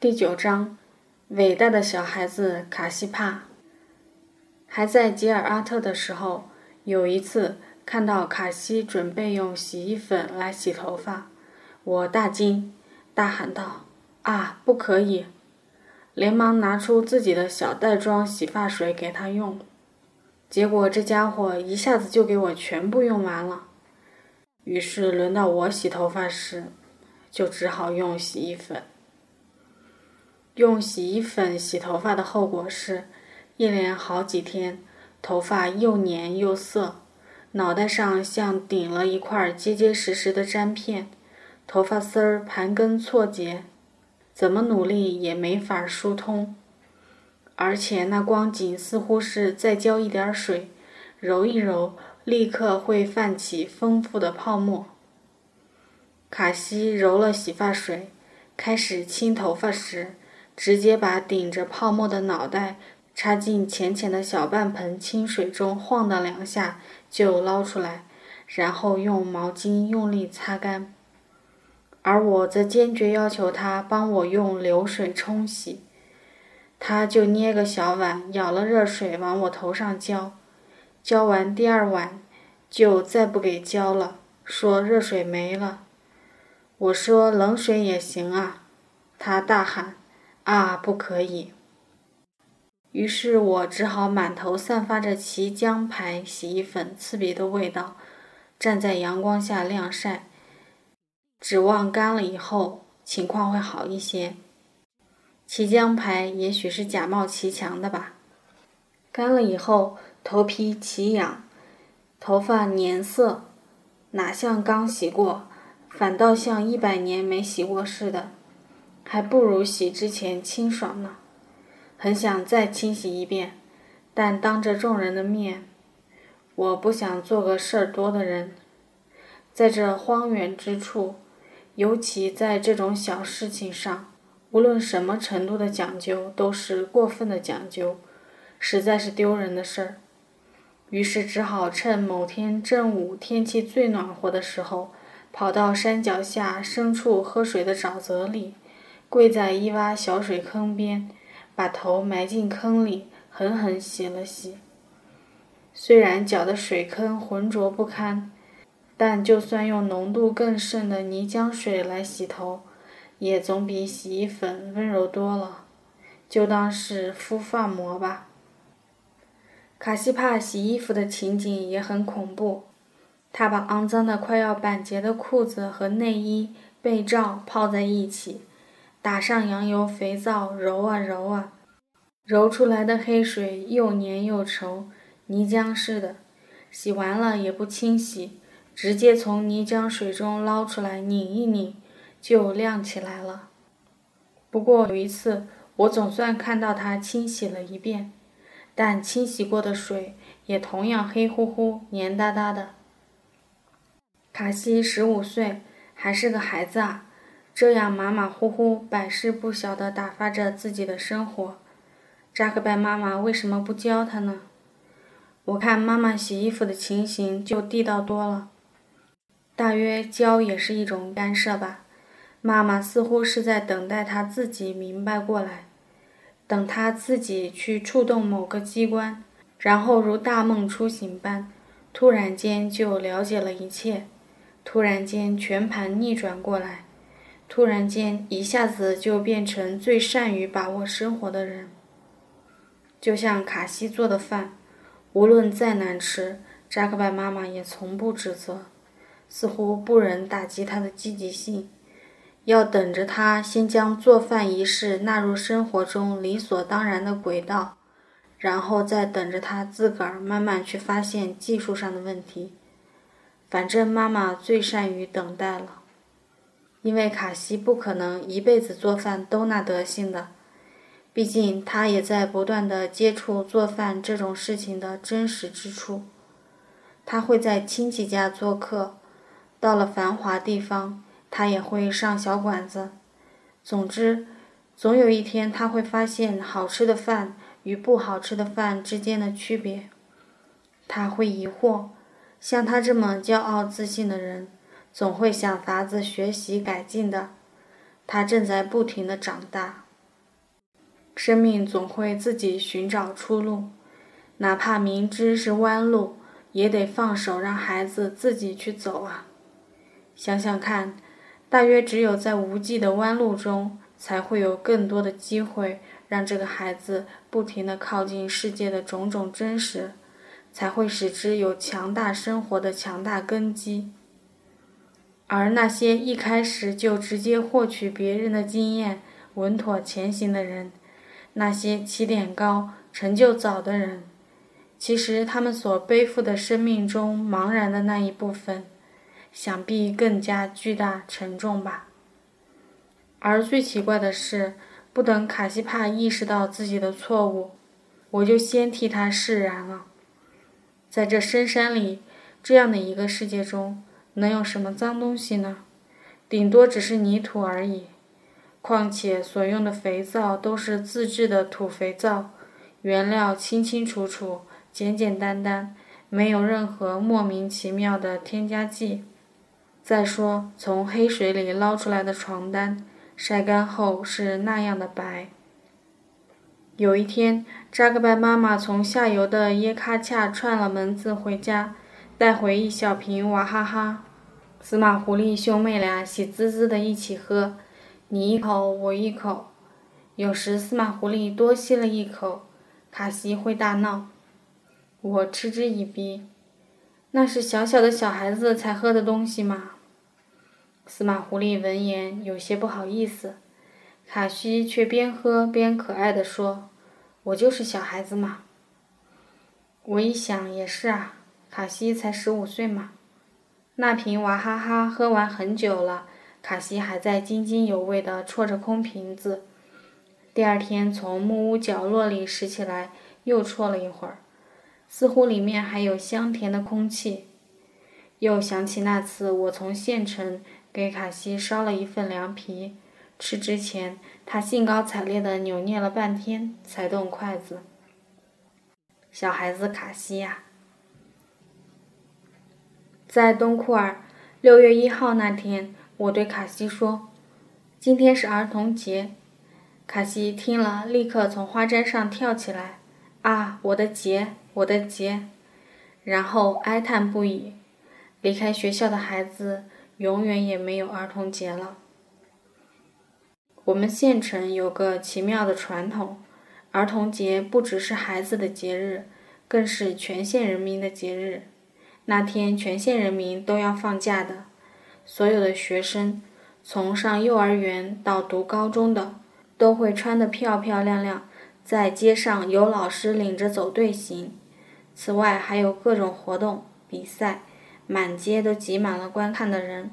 第九章，伟大的小孩子卡西帕。还在吉尔阿特的时候，有一次看到卡西准备用洗衣粉来洗头发，我大惊，大喊道：“啊，不可以！”连忙拿出自己的小袋装洗发水给他用，结果这家伙一下子就给我全部用完了。于是轮到我洗头发时，就只好用洗衣粉。用洗衣粉洗头发的后果是，一连好几天，头发又黏又涩，脑袋上像顶了一块结结实实的粘片，头发丝儿盘根错节，怎么努力也没法疏通，而且那光景似乎是再浇一点水，揉一揉，立刻会泛起丰富的泡沫。卡西揉了洗发水，开始清头发时。直接把顶着泡沫的脑袋插进浅浅的小半盆清水中，晃荡两下就捞出来，然后用毛巾用力擦干。而我则坚决要求他帮我用流水冲洗，他就捏个小碗，舀了热水往我头上浇，浇完第二碗就再不给浇了，说热水没了。我说冷水也行啊，他大喊。啊，不可以！于是我只好满头散发着奇江牌洗衣粉刺鼻的味道，站在阳光下晾晒，指望干了以后情况会好一些。奇江牌也许是假冒奇强的吧。干了以后，头皮奇痒，头发粘色，哪像刚洗过，反倒像一百年没洗过似的。还不如洗之前清爽呢，很想再清洗一遍，但当着众人的面，我不想做个事儿多的人。在这荒远之处，尤其在这种小事情上，无论什么程度的讲究都是过分的讲究，实在是丢人的事儿。于是只好趁某天正午天气最暖和的时候，跑到山脚下深处喝水的沼泽里。跪在一洼小水坑边，把头埋进坑里，狠狠洗了洗。虽然搅得水坑浑浊不堪，但就算用浓度更甚的泥浆水来洗头，也总比洗衣粉温柔多了。就当是敷发膜吧。卡西帕洗衣服的情景也很恐怖，他把肮脏的快要板结的裤子和内衣、被罩泡在一起。打上羊油肥皂，揉啊揉啊，揉出来的黑水又黏又稠，泥浆似的。洗完了也不清洗，直接从泥浆水中捞出来拧一拧，就亮起来了。不过有一次，我总算看到它清洗了一遍，但清洗过的水也同样黑乎乎、黏哒哒的。卡西十五岁，还是个孩子啊。这样马马虎虎、百事不晓地打发着自己的生活，扎克拜妈妈为什么不教他呢？我看妈妈洗衣服的情形就地道多了，大约教也是一种干涉吧。妈妈似乎是在等待他自己明白过来，等他自己去触动某个机关，然后如大梦初醒般，突然间就了解了一切，突然间全盘逆转过来。突然间，一下子就变成最善于把握生活的人。就像卡西做的饭，无论再难吃，扎克拜妈妈也从不指责，似乎不忍打击他的积极性，要等着他先将做饭一事纳入生活中理所当然的轨道，然后再等着他自个儿慢慢去发现技术上的问题。反正妈妈最善于等待了。因为卡西不可能一辈子做饭都那德行的，毕竟他也在不断的接触做饭这种事情的真实之处。他会在亲戚家做客，到了繁华地方，他也会上小馆子。总之，总有一天他会发现好吃的饭与不好吃的饭之间的区别。他会疑惑，像他这么骄傲自信的人。总会想法子学习改进的，他正在不停的长大。生命总会自己寻找出路，哪怕明知是弯路，也得放手让孩子自己去走啊！想想看，大约只有在无际的弯路中，才会有更多的机会让这个孩子不停地靠近世界的种种真实，才会使之有强大生活的强大根基。而那些一开始就直接获取别人的经验、稳妥前行的人，那些起点高、成就早的人，其实他们所背负的生命中茫然的那一部分，想必更加巨大沉重吧。而最奇怪的是，不等卡西帕意识到自己的错误，我就先替他释然了。在这深山里，这样的一个世界中，能有什么脏东西呢？顶多只是泥土而已。况且所用的肥皂都是自制的土肥皂，原料清清楚楚、简简单单，没有任何莫名其妙的添加剂。再说，从黑水里捞出来的床单，晒干后是那样的白。有一天，扎克拜妈妈从下游的耶喀恰串了门子回家，带回一小瓶娃哈哈。司马狐狸兄妹俩喜滋滋的一起喝。你一口我一口，有时司马狐狸多吸了一口，卡西会大闹。我嗤之以鼻，那是小小的小孩子才喝的东西嘛。司马狐狸闻言有些不好意思，卡西却边喝边可爱的说：“我就是小孩子嘛。”我一想也是啊，卡西才十五岁嘛。那瓶娃哈哈喝完很久了。卡西还在津津有味地啜着空瓶子。第二天，从木屋角落里拾起来，又啜了一会儿，似乎里面还有香甜的空气。又想起那次我从县城给卡西捎了一份凉皮，吃之前他兴高采烈地扭捏了半天才动筷子。小孩子卡西呀，在东库尔六月一号那天。我对卡西说：“今天是儿童节。”卡西听了，立刻从花毡上跳起来：“啊，我的节，我的节！”然后哀叹不已。离开学校的孩子，永远也没有儿童节了。我们县城有个奇妙的传统：儿童节不只是孩子的节日，更是全县人民的节日。那天，全县人民都要放假的。所有的学生，从上幼儿园到读高中的，都会穿得漂漂亮亮，在街上由老师领着走队形。此外，还有各种活动、比赛，满街都挤满了观看的人。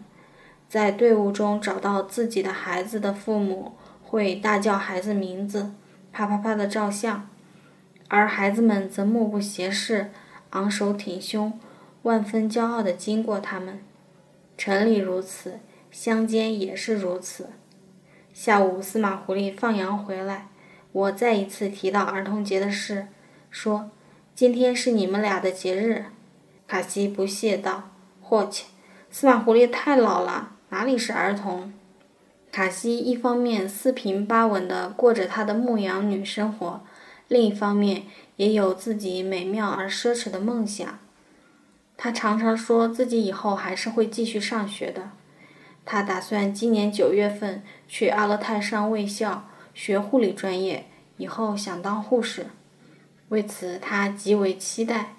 在队伍中找到自己的孩子的父母，会大叫孩子名字，啪啪啪的照相，而孩子们则目不斜视，昂首挺胸，万分骄傲地经过他们。城里如此，乡间也是如此。下午，司马狐狸放羊回来，我再一次提到儿童节的事，说：“今天是你们俩的节日。”卡西不屑道：“霍切，司马狐狸太老了，哪里是儿童？”卡西一方面四平八稳地过着他的牧羊女生活，另一方面也有自己美妙而奢侈的梦想。他常常说自己以后还是会继续上学的。他打算今年九月份去阿勒泰上卫校学护理专业，以后想当护士。为此，他极为期待，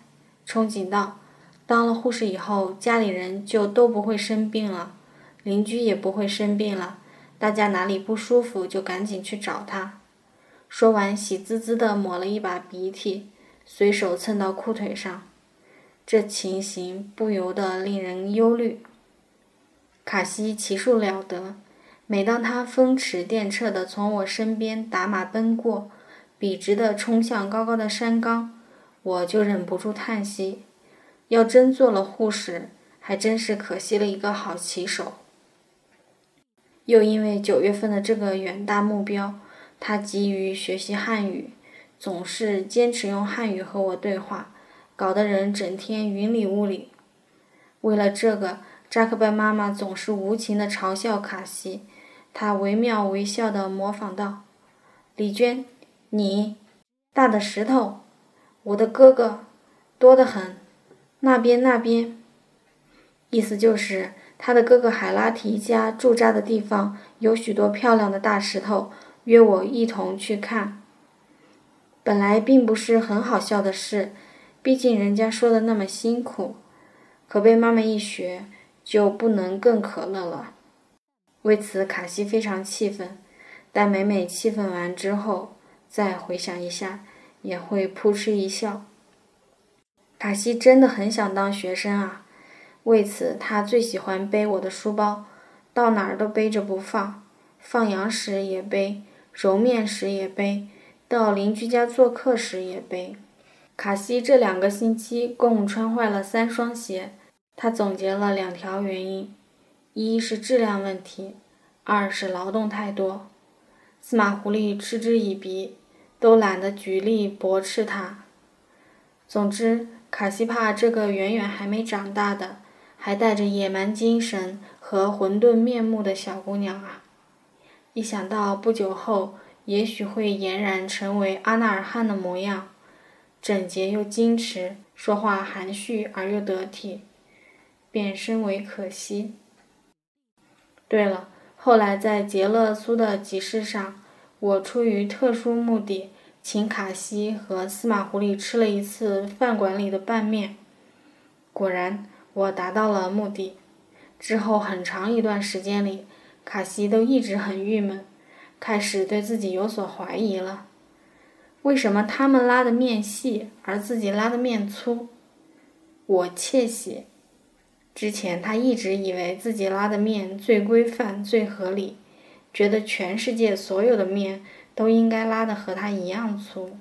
憧憬道：当了护士以后，家里人就都不会生病了，邻居也不会生病了，大家哪里不舒服就赶紧去找他。说完，喜滋滋地抹了一把鼻涕，随手蹭到裤腿上。这情形不由得令人忧虑。卡西骑术了得，每当他风驰电掣地从我身边打马奔过，笔直地冲向高高的山岗，我就忍不住叹息：要真做了护士，还真是可惜了一个好骑手。又因为九月份的这个远大目标，他急于学习汉语，总是坚持用汉语和我对话。搞得人整天云里雾里。为了这个，扎克伯妈妈总是无情地嘲笑卡西。她惟妙惟肖地模仿道：“李娟，你，大的石头，我的哥哥，多得很，那边那边。意思就是他的哥哥海拉提家驻扎的地方有许多漂亮的大石头，约我一同去看。本来并不是很好笑的事，毕竟人家说的那么辛苦，可被妈妈一学，就不能更可乐了。为此，卡西非常气愤。但每每气愤完之后，再回想一下，也会扑哧一笑。卡西真的很想当学生啊！为此，他最喜欢背我的书包，到哪儿都背着不放，放羊时也背，揉面时也背，到邻居家做客时也背。卡西这两个星期共穿坏了三双鞋，他总结了两条原因：一是质量问题，二是劳动太多。司马狐狸嗤之以鼻，都懒得举例驳斥他。总之，卡西帕这个远远还没长大的、还带着野蛮精神和混沌面目的小姑娘啊，一想到不久后也许会俨然成为阿纳尔汗的模样，整洁又矜持，说话含蓄而又得体，便深为可惜。对了。后来在杰勒苏的集市上，我出于特殊目的，请卡西和司马狐狸吃了一次饭馆里的拌面。果然，我达到了目的。之后很长一段时间里，卡西都一直很郁闷，开始对自己有所怀疑了。为什么他们拉的面细，而自己拉的面粗？我窃喜。之前他一直以为自己拉的面最规范、最合理，觉得全世界所有的面都应该拉的和他一样粗。